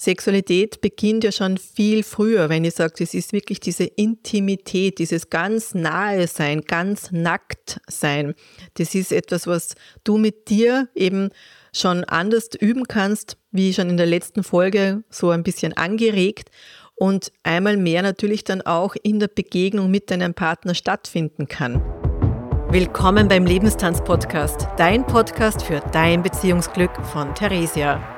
Sexualität beginnt ja schon viel früher, wenn ich sage, es ist wirklich diese Intimität, dieses ganz nahe sein, ganz nackt sein. Das ist etwas, was du mit dir eben schon anders üben kannst, wie schon in der letzten Folge so ein bisschen angeregt und einmal mehr natürlich dann auch in der Begegnung mit deinem Partner stattfinden kann. Willkommen beim Lebenstanz-Podcast, dein Podcast für dein Beziehungsglück von Theresia.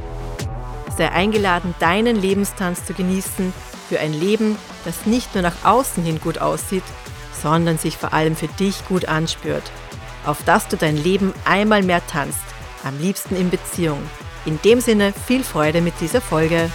sei eingeladen, deinen Lebenstanz zu genießen für ein Leben, das nicht nur nach außen hin gut aussieht, sondern sich vor allem für dich gut anspürt. Auf dass du dein Leben einmal mehr tanzt, am liebsten in Beziehung. In dem Sinne viel Freude mit dieser Folge.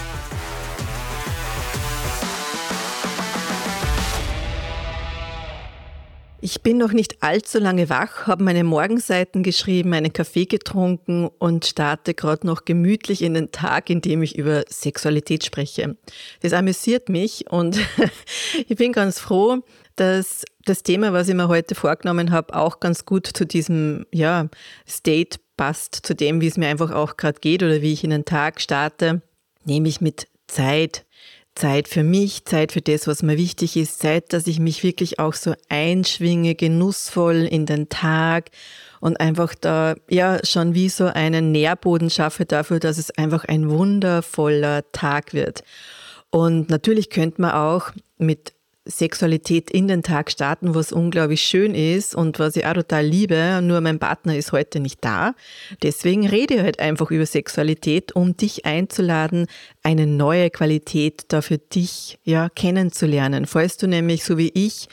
Ich bin noch nicht allzu lange wach, habe meine Morgenseiten geschrieben, einen Kaffee getrunken und starte gerade noch gemütlich in den Tag, in dem ich über Sexualität spreche. Das amüsiert mich und ich bin ganz froh, dass das Thema, was ich mir heute vorgenommen habe, auch ganz gut zu diesem ja, State passt, zu dem, wie es mir einfach auch gerade geht oder wie ich in den Tag starte, nämlich mit Zeit, Zeit für mich, Zeit für das, was mir wichtig ist, Zeit, dass ich mich wirklich auch so einschwinge, genussvoll in den Tag und einfach da ja schon wie so einen Nährboden schaffe dafür, dass es einfach ein wundervoller Tag wird. Und natürlich könnte man auch mit Sexualität in den Tag starten, was unglaublich schön ist und was ich auch total liebe. Nur mein Partner ist heute nicht da. Deswegen rede ich halt einfach über Sexualität, um dich einzuladen, eine neue Qualität da für dich ja kennenzulernen. Falls du nämlich so wie ich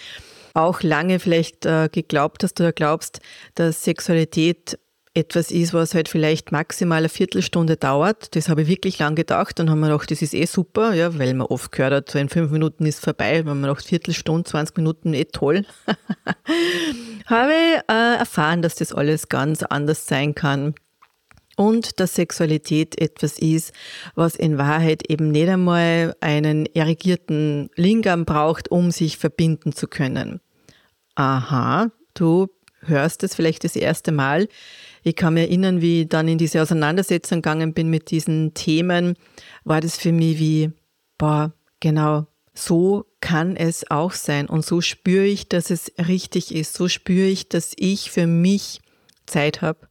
auch lange vielleicht äh, geglaubt hast oder glaubst, dass Sexualität etwas ist, was halt vielleicht maximal eine Viertelstunde dauert. Das habe ich wirklich lang gedacht. Dann haben wir gedacht, das ist eh super, ja, weil man oft gehört hat, so in fünf Minuten ist vorbei. Wenn man gedacht, Viertelstunde, 20 Minuten, eh toll. habe ich äh, erfahren, dass das alles ganz anders sein kann. Und dass Sexualität etwas ist, was in Wahrheit eben nicht einmal einen erigierten Lingam braucht, um sich verbinden zu können. Aha, du hörst es vielleicht das erste Mal. Ich kann mich erinnern, wie ich dann in diese Auseinandersetzung gegangen bin mit diesen Themen, war das für mich wie, boah, genau, so kann es auch sein. Und so spüre ich, dass es richtig ist. So spüre ich, dass ich für mich Zeit habe.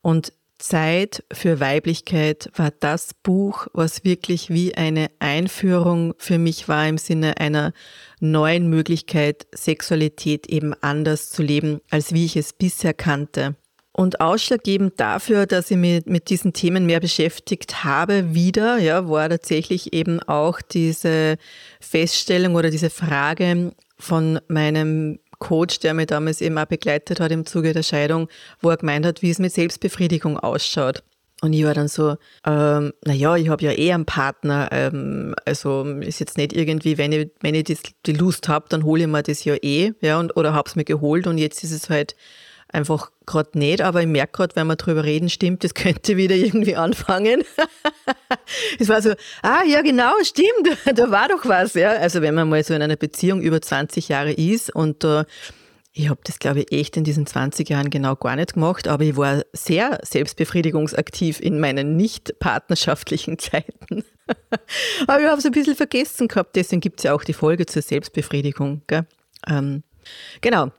Und Zeit für Weiblichkeit war das Buch, was wirklich wie eine Einführung für mich war im Sinne einer neuen Möglichkeit, Sexualität eben anders zu leben, als wie ich es bisher kannte. Und ausschlaggebend dafür, dass ich mich mit diesen Themen mehr beschäftigt habe, wieder, ja, war tatsächlich eben auch diese Feststellung oder diese Frage von meinem Coach, der mich damals eben auch begleitet hat im Zuge der Scheidung, wo er gemeint hat, wie es mit Selbstbefriedigung ausschaut. Und ich war dann so, ähm, naja, ich habe ja eh einen Partner, ähm, also ist jetzt nicht irgendwie, wenn ich, wenn ich das, die Lust habe, dann hole ich mir das ja eh, ja, und, oder habe es mir geholt und jetzt ist es halt einfach gerade nicht, aber ich merke gerade, wenn wir drüber reden, stimmt, das könnte wieder irgendwie anfangen. es war so, ah ja genau, stimmt, da war doch was. Ja? Also wenn man mal so in einer Beziehung über 20 Jahre ist und äh, ich habe das, glaube ich, echt in diesen 20 Jahren genau gar nicht gemacht, aber ich war sehr selbstbefriedigungsaktiv in meinen nicht partnerschaftlichen Zeiten. aber ich habe es ein bisschen vergessen gehabt, deswegen gibt es ja auch die Folge zur Selbstbefriedigung. Gell? Ähm, genau,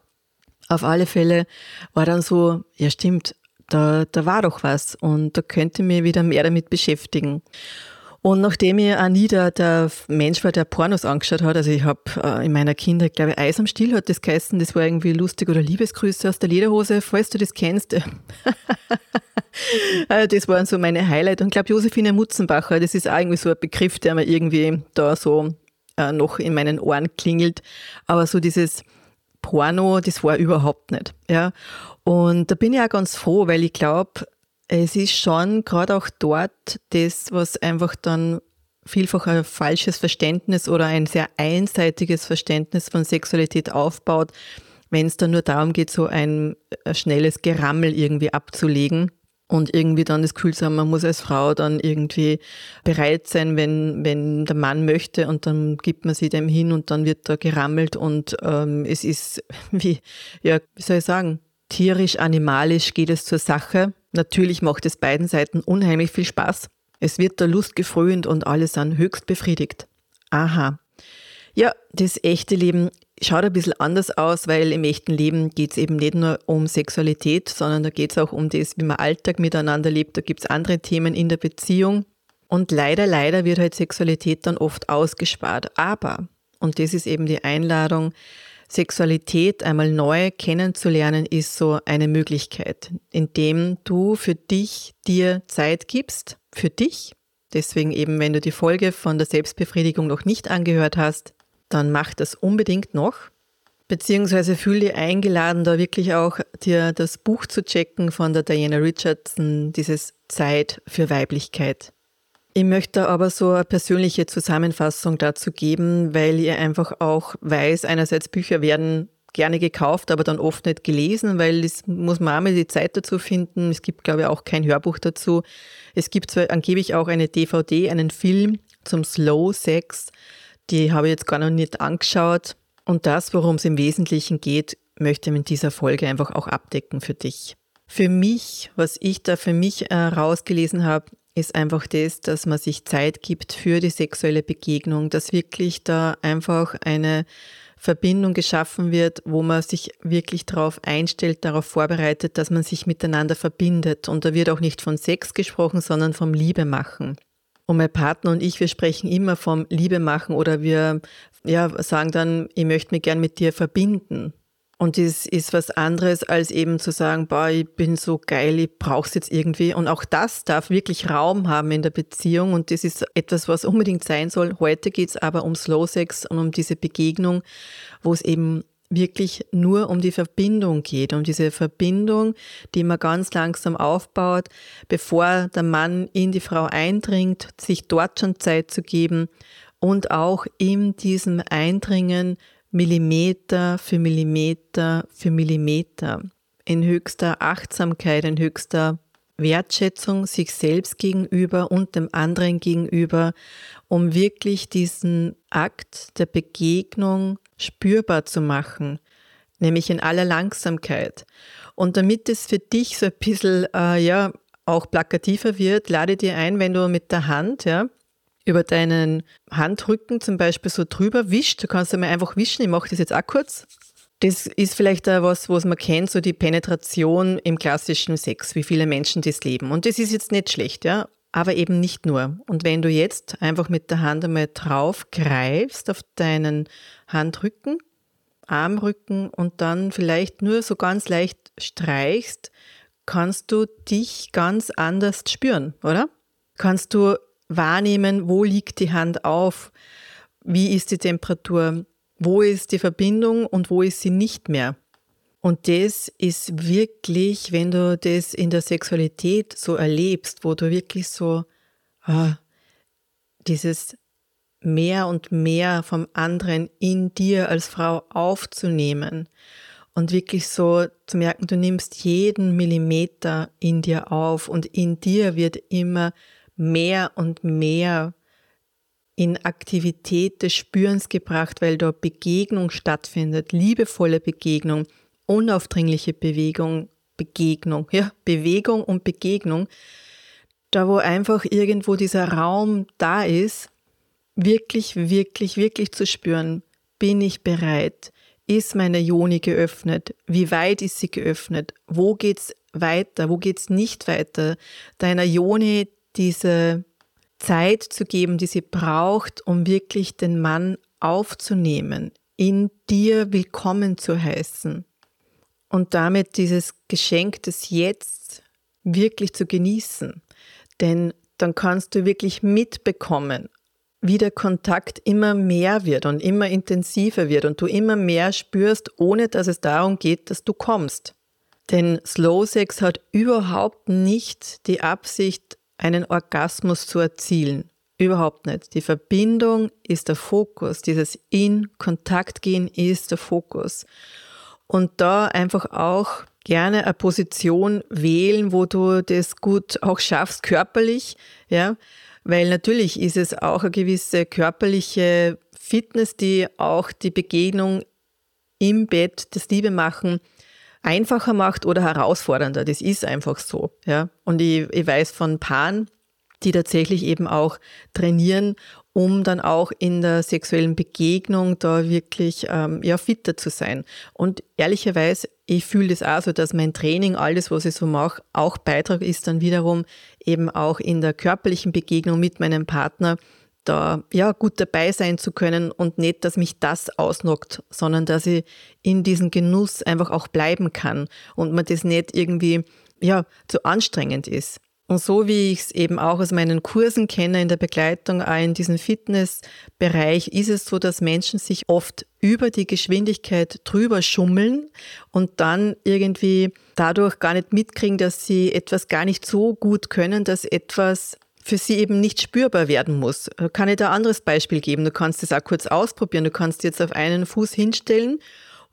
auf alle Fälle war dann so, ja stimmt, da, da war doch was und da könnte ich mich wieder mehr damit beschäftigen. Und nachdem ich auch nie der, Mensch war, der Pornos angeschaut hat, also ich habe äh, in meiner Kindheit, glaube ich, Eis am Stiel hat das geheißen, das war irgendwie lustig oder Liebesgrüße aus der Lederhose, falls du das kennst. Äh, das waren so meine Highlights. Und ich glaube, Josephine Mutzenbacher, das ist auch irgendwie so ein Begriff, der mir irgendwie da so äh, noch in meinen Ohren klingelt. Aber so dieses Porno, das war überhaupt nicht. Ja. Und da bin ich auch ganz froh, weil ich glaube, es ist schon gerade auch dort das, was einfach dann vielfach ein falsches Verständnis oder ein sehr einseitiges Verständnis von Sexualität aufbaut, wenn es dann nur darum geht, so ein, ein schnelles Gerammel irgendwie abzulegen und irgendwie dann das Gefühl haben, man muss als Frau dann irgendwie bereit sein, wenn, wenn der Mann möchte und dann gibt man sie dem hin und dann wird da gerammelt und ähm, es ist wie, ja, wie soll ich sagen, tierisch, animalisch geht es zur Sache. Natürlich macht es beiden Seiten unheimlich viel Spaß. Es wird der Lust gefrönt und alle sind höchst befriedigt. Aha. Ja, das echte Leben schaut ein bisschen anders aus, weil im echten Leben geht es eben nicht nur um Sexualität, sondern da geht es auch um das, wie man Alltag miteinander lebt. Da gibt es andere Themen in der Beziehung. Und leider, leider wird halt Sexualität dann oft ausgespart. Aber, und das ist eben die Einladung, Sexualität einmal neu kennenzulernen, ist so eine Möglichkeit, indem du für dich dir Zeit gibst, für dich. Deswegen eben, wenn du die Folge von der Selbstbefriedigung noch nicht angehört hast, dann mach das unbedingt noch. Beziehungsweise fühl dich eingeladen, da wirklich auch dir das Buch zu checken von der Diana Richardson, dieses Zeit für Weiblichkeit. Ich möchte aber so eine persönliche Zusammenfassung dazu geben, weil ihr einfach auch weiß, einerseits Bücher werden gerne gekauft, aber dann oft nicht gelesen, weil es muss man auch mal die Zeit dazu finden. Es gibt, glaube ich, auch kein Hörbuch dazu. Es gibt zwar angeblich auch eine DVD, einen Film zum Slow Sex. Die habe ich jetzt gar noch nicht angeschaut. Und das, worum es im Wesentlichen geht, möchte ich in dieser Folge einfach auch abdecken für dich. Für mich, was ich da für mich äh, rausgelesen habe, ist einfach das, dass man sich Zeit gibt für die sexuelle Begegnung, dass wirklich da einfach eine Verbindung geschaffen wird, wo man sich wirklich darauf einstellt, darauf vorbereitet, dass man sich miteinander verbindet. Und da wird auch nicht von Sex gesprochen, sondern vom Liebe machen. Und mein Partner und ich, wir sprechen immer vom Liebe machen oder wir ja, sagen dann, ich möchte mich gern mit dir verbinden. Und das ist was anderes, als eben zu sagen, boah, ich bin so geil, ich brauch's jetzt irgendwie. Und auch das darf wirklich Raum haben in der Beziehung. Und das ist etwas, was unbedingt sein soll. Heute geht's aber um Slow Sex und um diese Begegnung, wo es eben wirklich nur um die Verbindung geht, um diese Verbindung, die man ganz langsam aufbaut, bevor der Mann in die Frau eindringt, sich dort schon Zeit zu geben und auch in diesem Eindringen Millimeter für Millimeter für Millimeter in höchster Achtsamkeit, in höchster Wertschätzung sich selbst gegenüber und dem anderen gegenüber, um wirklich diesen Akt der Begegnung spürbar zu machen, nämlich in aller Langsamkeit. Und damit es für dich so ein bisschen, äh, ja, auch plakativer wird, lade dir ein, wenn du mit der Hand, ja, über deinen Handrücken zum Beispiel so drüber wischt. Du kannst einmal einfach wischen. Ich mache das jetzt auch kurz. Das ist vielleicht auch was, was man kennt, so die Penetration im klassischen Sex, wie viele Menschen das leben. Und das ist jetzt nicht schlecht, ja, aber eben nicht nur. Und wenn du jetzt einfach mit der Hand einmal drauf greifst auf deinen Handrücken, Armrücken und dann vielleicht nur so ganz leicht streichst, kannst du dich ganz anders spüren, oder? Kannst du wahrnehmen, wo liegt die Hand auf, wie ist die Temperatur, wo ist die Verbindung und wo ist sie nicht mehr. Und das ist wirklich, wenn du das in der Sexualität so erlebst, wo du wirklich so ah, dieses mehr und mehr vom anderen in dir als Frau aufzunehmen und wirklich so zu merken, du nimmst jeden Millimeter in dir auf und in dir wird immer mehr und mehr in Aktivität des Spürens gebracht, weil dort Begegnung stattfindet, liebevolle Begegnung, unaufdringliche Bewegung, Begegnung, ja, Bewegung und Begegnung, da wo einfach irgendwo dieser Raum da ist, wirklich, wirklich, wirklich zu spüren, bin ich bereit? Ist meine Joni geöffnet? Wie weit ist sie geöffnet? Wo geht's weiter? Wo geht's nicht weiter? Deiner Joni diese Zeit zu geben, die sie braucht, um wirklich den Mann aufzunehmen, in dir willkommen zu heißen und damit dieses Geschenk des Jetzt wirklich zu genießen. Denn dann kannst du wirklich mitbekommen, wie der Kontakt immer mehr wird und immer intensiver wird und du immer mehr spürst, ohne dass es darum geht, dass du kommst. Denn Slow Sex hat überhaupt nicht die Absicht, einen Orgasmus zu erzielen. Überhaupt nicht. Die Verbindung ist der Fokus. Dieses in Kontakt gehen ist der Fokus. Und da einfach auch gerne eine Position wählen, wo du das gut auch schaffst, körperlich, ja. Weil natürlich ist es auch eine gewisse körperliche Fitness, die auch die Begegnung im Bett, das Liebe machen, einfacher macht oder herausfordernder. Das ist einfach so, ja. Und ich, ich weiß von Paaren, die tatsächlich eben auch trainieren, um dann auch in der sexuellen Begegnung da wirklich ähm, ja, fitter zu sein. Und ehrlicherweise, ich fühle das auch so, dass mein Training, alles, was ich so mache, auch Beitrag ist dann wiederum eben auch in der körperlichen Begegnung mit meinem Partner, da ja gut dabei sein zu können und nicht, dass mich das ausnockt, sondern dass ich in diesem Genuss einfach auch bleiben kann und man das nicht irgendwie ja zu anstrengend ist. Und so wie ich es eben auch aus meinen Kursen kenne in der Begleitung, auch in diesem Fitnessbereich, ist es so, dass Menschen sich oft über die Geschwindigkeit drüber schummeln und dann irgendwie dadurch gar nicht mitkriegen, dass sie etwas gar nicht so gut können, dass etwas für sie eben nicht spürbar werden muss. Kann ich da ein anderes Beispiel geben? Du kannst es auch kurz ausprobieren. Du kannst jetzt auf einen Fuß hinstellen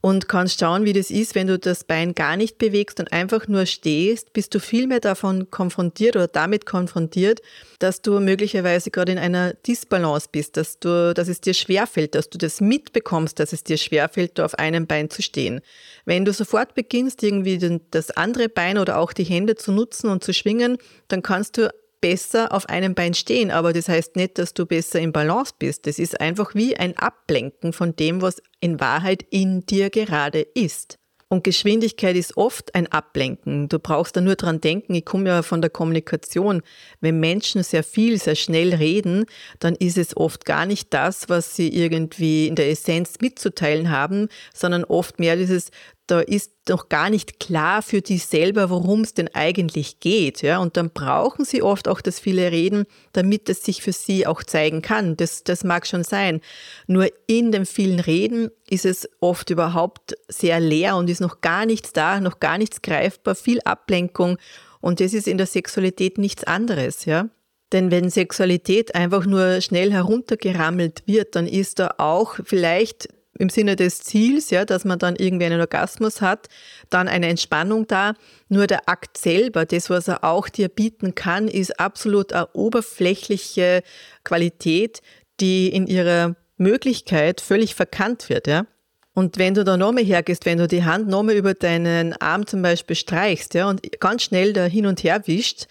und kannst schauen, wie das ist, wenn du das Bein gar nicht bewegst und einfach nur stehst, bist du viel mehr davon konfrontiert oder damit konfrontiert, dass du möglicherweise gerade in einer Disbalance bist, dass du, dass es dir schwerfällt, dass du das mitbekommst, dass es dir schwerfällt, da auf einem Bein zu stehen. Wenn du sofort beginnst, irgendwie das andere Bein oder auch die Hände zu nutzen und zu schwingen, dann kannst du besser auf einem Bein stehen, aber das heißt nicht, dass du besser im Balance bist. Das ist einfach wie ein Ablenken von dem, was in Wahrheit in dir gerade ist. Und Geschwindigkeit ist oft ein Ablenken. Du brauchst da nur dran denken. Ich komme ja von der Kommunikation. Wenn Menschen sehr viel, sehr schnell reden, dann ist es oft gar nicht das, was sie irgendwie in der Essenz mitzuteilen haben, sondern oft mehr dieses, da ist noch gar nicht klar für die selber, worum es denn eigentlich geht. Ja? Und dann brauchen sie oft auch das viele Reden, damit es sich für sie auch zeigen kann. Das, das mag schon sein. Nur in dem vielen Reden ist es oft überhaupt sehr leer und ist noch gar nichts da, noch gar nichts greifbar, viel Ablenkung. Und das ist in der Sexualität nichts anderes. Ja? Denn wenn Sexualität einfach nur schnell heruntergerammelt wird, dann ist da auch vielleicht im Sinne des Ziels, ja, dass man dann irgendwie einen Orgasmus hat, dann eine Entspannung da. Nur der Akt selber, das, was er auch dir bieten kann, ist absolut eine oberflächliche Qualität, die in ihrer Möglichkeit völlig verkannt wird, ja. Und wenn du da nochmal hergehst, wenn du die Hand nochmal über deinen Arm zum Beispiel streichst, ja, und ganz schnell da hin und her wischt,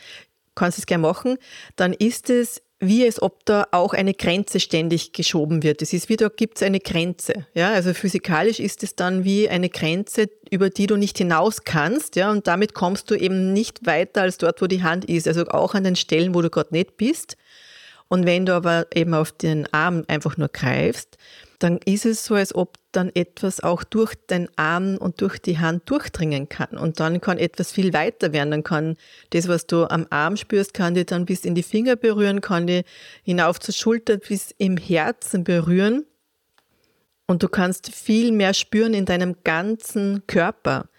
kannst du es gerne machen, dann ist es wie es ob da auch eine Grenze ständig geschoben wird. Es ist wie, da gibt es eine Grenze. Ja, also physikalisch ist es dann wie eine Grenze, über die du nicht hinaus kannst. Ja, und damit kommst du eben nicht weiter als dort, wo die Hand ist. Also auch an den Stellen, wo du gerade nicht bist. Und wenn du aber eben auf den Arm einfach nur greifst, dann ist es so, als ob dann etwas auch durch den Arm und durch die Hand durchdringen kann. Und dann kann etwas viel weiter werden. Dann kann das, was du am Arm spürst, kann dir dann bis in die Finger berühren, kann dir hinauf zur Schulter bis im Herzen berühren. Und du kannst viel mehr spüren in deinem ganzen Körper.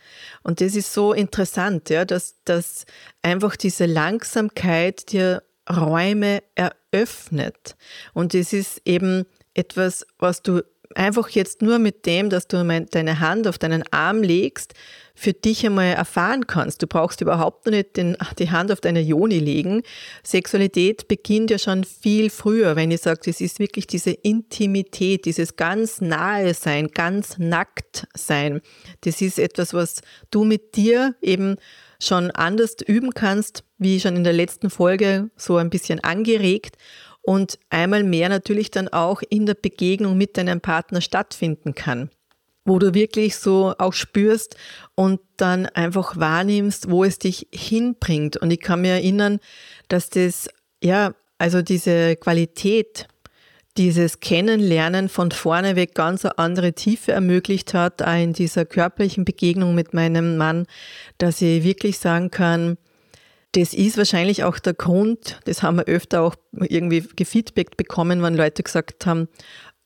Und das ist so interessant, ja, dass, dass einfach diese Langsamkeit dir Räume eröffnet. Und es ist eben etwas, was du einfach jetzt nur mit dem, dass du deine Hand auf deinen Arm legst, für dich einmal erfahren kannst. Du brauchst überhaupt noch nicht den, die Hand auf deine Joni legen. Sexualität beginnt ja schon viel früher, wenn ich sage, es ist wirklich diese Intimität, dieses ganz nahe sein, ganz nackt sein. Das ist etwas, was du mit dir eben schon anders üben kannst, wie schon in der letzten Folge so ein bisschen angeregt und einmal mehr natürlich dann auch in der Begegnung mit deinem Partner stattfinden kann wo du wirklich so auch spürst und dann einfach wahrnimmst, wo es dich hinbringt. Und ich kann mir erinnern, dass das, ja, also diese Qualität, dieses Kennenlernen von vorne weg ganz eine andere Tiefe ermöglicht hat, auch in dieser körperlichen Begegnung mit meinem Mann, dass ich wirklich sagen kann, das ist wahrscheinlich auch der Grund, das haben wir öfter auch irgendwie gefeedbackt bekommen, wenn Leute gesagt haben,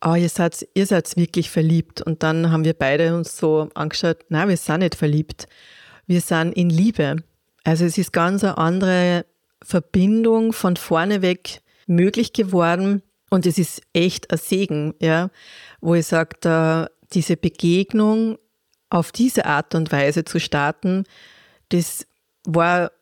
oh, ihr seid, ihr seid wirklich verliebt. Und dann haben wir beide uns so angeschaut, nein, wir sind nicht verliebt. Wir sind in Liebe. Also es ist ganz eine andere Verbindung von vorne weg möglich geworden. Und es ist echt ein Segen, ja, wo ich sage, diese Begegnung auf diese Art und Weise zu starten, das war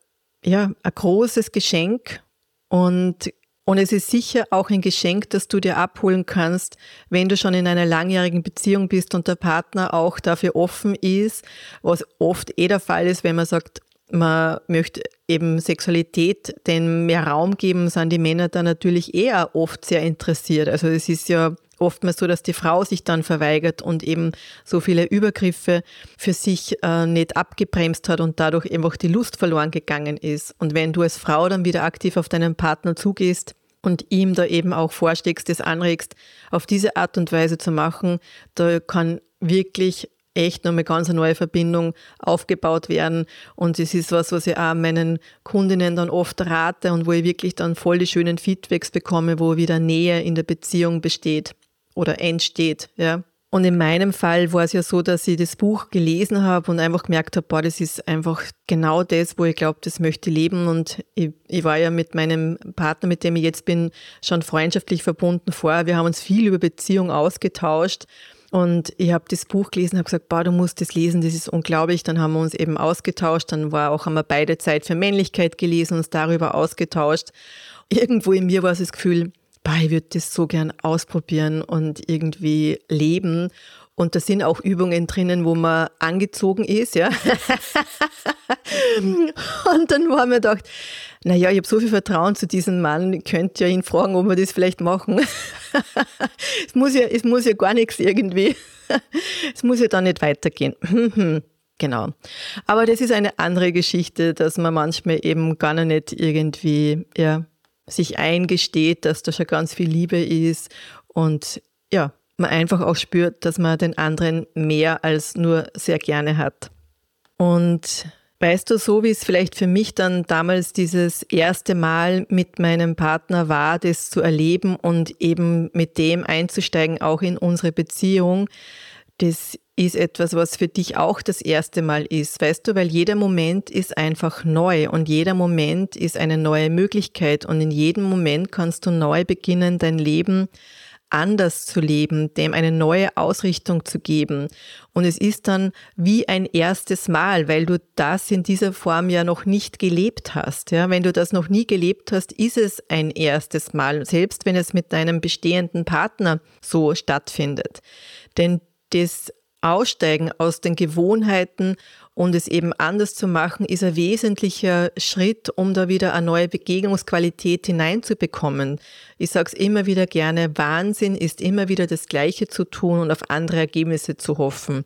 ja ein großes Geschenk und und es ist sicher auch ein Geschenk, das du dir abholen kannst, wenn du schon in einer langjährigen Beziehung bist und der Partner auch dafür offen ist, was oft eh der Fall ist, wenn man sagt, man möchte eben Sexualität den mehr Raum geben, sind die Männer da natürlich eher oft sehr interessiert. Also es ist ja oftmals so, dass die Frau sich dann verweigert und eben so viele Übergriffe für sich äh, nicht abgebremst hat und dadurch einfach die Lust verloren gegangen ist. Und wenn du als Frau dann wieder aktiv auf deinen Partner zugehst, und ihm da eben auch vorschlägst, das anregst, auf diese Art und Weise zu machen, da kann wirklich echt nochmal ganz eine neue Verbindung aufgebaut werden. Und es ist was, was ich auch meinen Kundinnen dann oft rate und wo ich wirklich dann voll die schönen Feedbacks bekomme, wo wieder Nähe in der Beziehung besteht oder entsteht, ja. Und in meinem Fall war es ja so, dass ich das Buch gelesen habe und einfach gemerkt habe, boah, das ist einfach genau das, wo ich glaube, das möchte leben. Und ich, ich, war ja mit meinem Partner, mit dem ich jetzt bin, schon freundschaftlich verbunden vorher. Wir haben uns viel über Beziehung ausgetauscht. Und ich habe das Buch gelesen, habe gesagt, boah, du musst das lesen, das ist unglaublich. Dann haben wir uns eben ausgetauscht. Dann war auch, haben wir beide Zeit für Männlichkeit gelesen, uns darüber ausgetauscht. Irgendwo in mir war es das Gefühl, bah, ich würde das so gern ausprobieren und irgendwie leben. Und da sind auch Übungen drinnen, wo man angezogen ist, ja. und dann haben wir gedacht, naja, ich habe so viel Vertrauen zu diesem Mann, ich könnte ja ihn fragen, ob wir das vielleicht machen. es, muss ja, es muss ja gar nichts irgendwie. es muss ja dann nicht weitergehen. genau. Aber das ist eine andere Geschichte, dass man manchmal eben gar nicht irgendwie, ja, sich eingesteht, dass da schon ganz viel Liebe ist und ja, man einfach auch spürt, dass man den anderen mehr als nur sehr gerne hat. Und weißt du, so wie es vielleicht für mich dann damals dieses erste Mal mit meinem Partner war, das zu erleben und eben mit dem einzusteigen, auch in unsere Beziehung, das ist etwas, was für dich auch das erste Mal ist, weißt du, weil jeder Moment ist einfach neu und jeder Moment ist eine neue Möglichkeit und in jedem Moment kannst du neu beginnen, dein Leben anders zu leben, dem eine neue Ausrichtung zu geben. Und es ist dann wie ein erstes Mal, weil du das in dieser Form ja noch nicht gelebt hast. Ja, wenn du das noch nie gelebt hast, ist es ein erstes Mal, selbst wenn es mit deinem bestehenden Partner so stattfindet. Denn das Aussteigen aus den Gewohnheiten und es eben anders zu machen, ist ein wesentlicher Schritt, um da wieder eine neue Begegnungsqualität hineinzubekommen. Ich sage es immer wieder gerne, Wahnsinn ist immer wieder das Gleiche zu tun und auf andere Ergebnisse zu hoffen.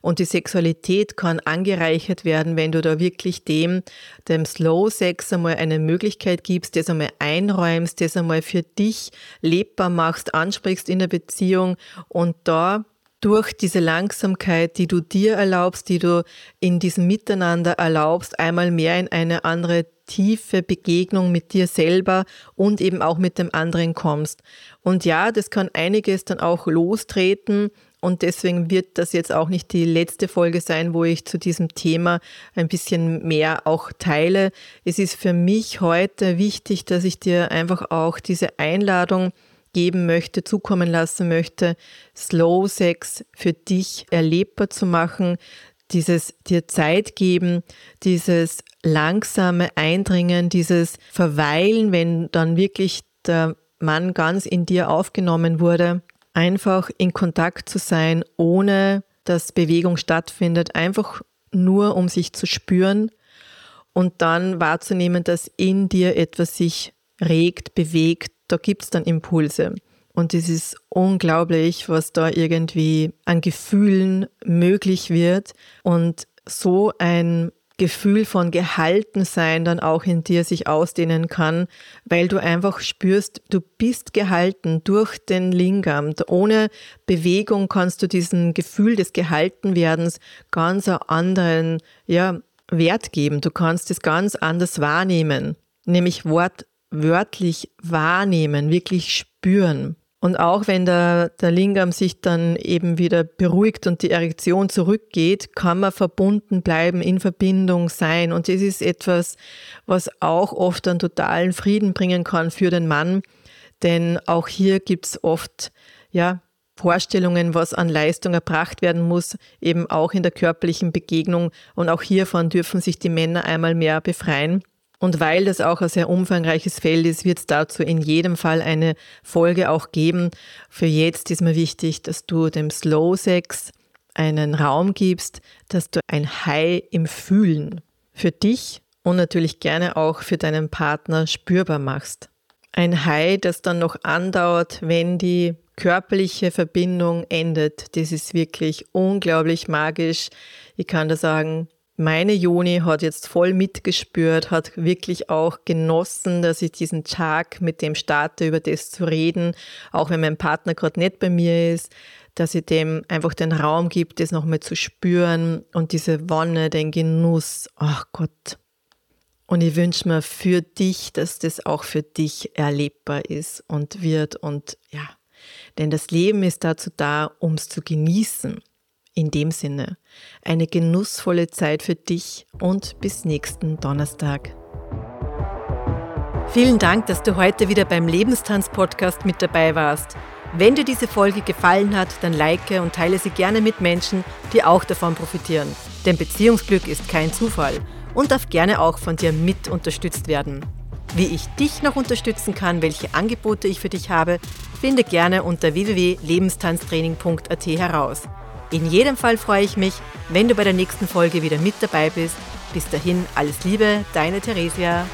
Und die Sexualität kann angereichert werden, wenn du da wirklich dem, dem Slow Sex einmal eine Möglichkeit gibst, das einmal einräumst, das einmal für dich lebbar machst, ansprichst in der Beziehung und da durch diese Langsamkeit, die du dir erlaubst, die du in diesem Miteinander erlaubst, einmal mehr in eine andere tiefe Begegnung mit dir selber und eben auch mit dem anderen kommst. Und ja, das kann einiges dann auch lostreten. Und deswegen wird das jetzt auch nicht die letzte Folge sein, wo ich zu diesem Thema ein bisschen mehr auch teile. Es ist für mich heute wichtig, dass ich dir einfach auch diese Einladung geben möchte, zukommen lassen möchte, Slow Sex für dich erlebbar zu machen, dieses dir Zeit geben, dieses langsame Eindringen, dieses Verweilen, wenn dann wirklich der Mann ganz in dir aufgenommen wurde, einfach in Kontakt zu sein, ohne dass Bewegung stattfindet, einfach nur um sich zu spüren und dann wahrzunehmen, dass in dir etwas sich regt, bewegt, da gibt es dann Impulse. Und es ist unglaublich, was da irgendwie an Gefühlen möglich wird und so ein Gefühl von Gehaltensein dann auch in dir sich ausdehnen kann, weil du einfach spürst, du bist gehalten durch den Lingam. Ohne Bewegung kannst du diesem Gefühl des Gehaltenwerdens ganz einen anderen ja, Wert geben. Du kannst es ganz anders wahrnehmen, nämlich Wort wörtlich wahrnehmen, wirklich spüren. Und auch wenn der, der Lingam sich dann eben wieder beruhigt und die Erektion zurückgeht, kann man verbunden bleiben, in Verbindung sein. Und das ist etwas, was auch oft einen totalen Frieden bringen kann für den Mann, Denn auch hier gibt es oft ja, Vorstellungen, was an Leistung erbracht werden muss, eben auch in der körperlichen Begegnung. Und auch hiervon dürfen sich die Männer einmal mehr befreien. Und weil das auch ein sehr umfangreiches Feld ist, wird es dazu in jedem Fall eine Folge auch geben. Für jetzt ist mir wichtig, dass du dem Slow Sex einen Raum gibst, dass du ein High im Fühlen für dich und natürlich gerne auch für deinen Partner spürbar machst. Ein High, das dann noch andauert, wenn die körperliche Verbindung endet. Das ist wirklich unglaublich magisch. Ich kann da sagen, meine Joni hat jetzt voll mitgespürt, hat wirklich auch genossen, dass ich diesen Tag mit dem starte, über das zu reden, auch wenn mein Partner gerade nicht bei mir ist, dass ich dem einfach den Raum gibt, das nochmal zu spüren und diese Wonne, den Genuss. Ach Gott. Und ich wünsche mir für dich, dass das auch für dich erlebbar ist und wird und ja. Denn das Leben ist dazu da, um es zu genießen. In dem Sinne, eine genussvolle Zeit für dich und bis nächsten Donnerstag. Vielen Dank, dass du heute wieder beim Lebenstanz-Podcast mit dabei warst. Wenn dir diese Folge gefallen hat, dann like und teile sie gerne mit Menschen, die auch davon profitieren. Denn Beziehungsglück ist kein Zufall und darf gerne auch von dir mit unterstützt werden. Wie ich dich noch unterstützen kann, welche Angebote ich für dich habe, finde gerne unter www.lebenstanztraining.at heraus. In jedem Fall freue ich mich, wenn du bei der nächsten Folge wieder mit dabei bist. Bis dahin alles Liebe, deine Theresia.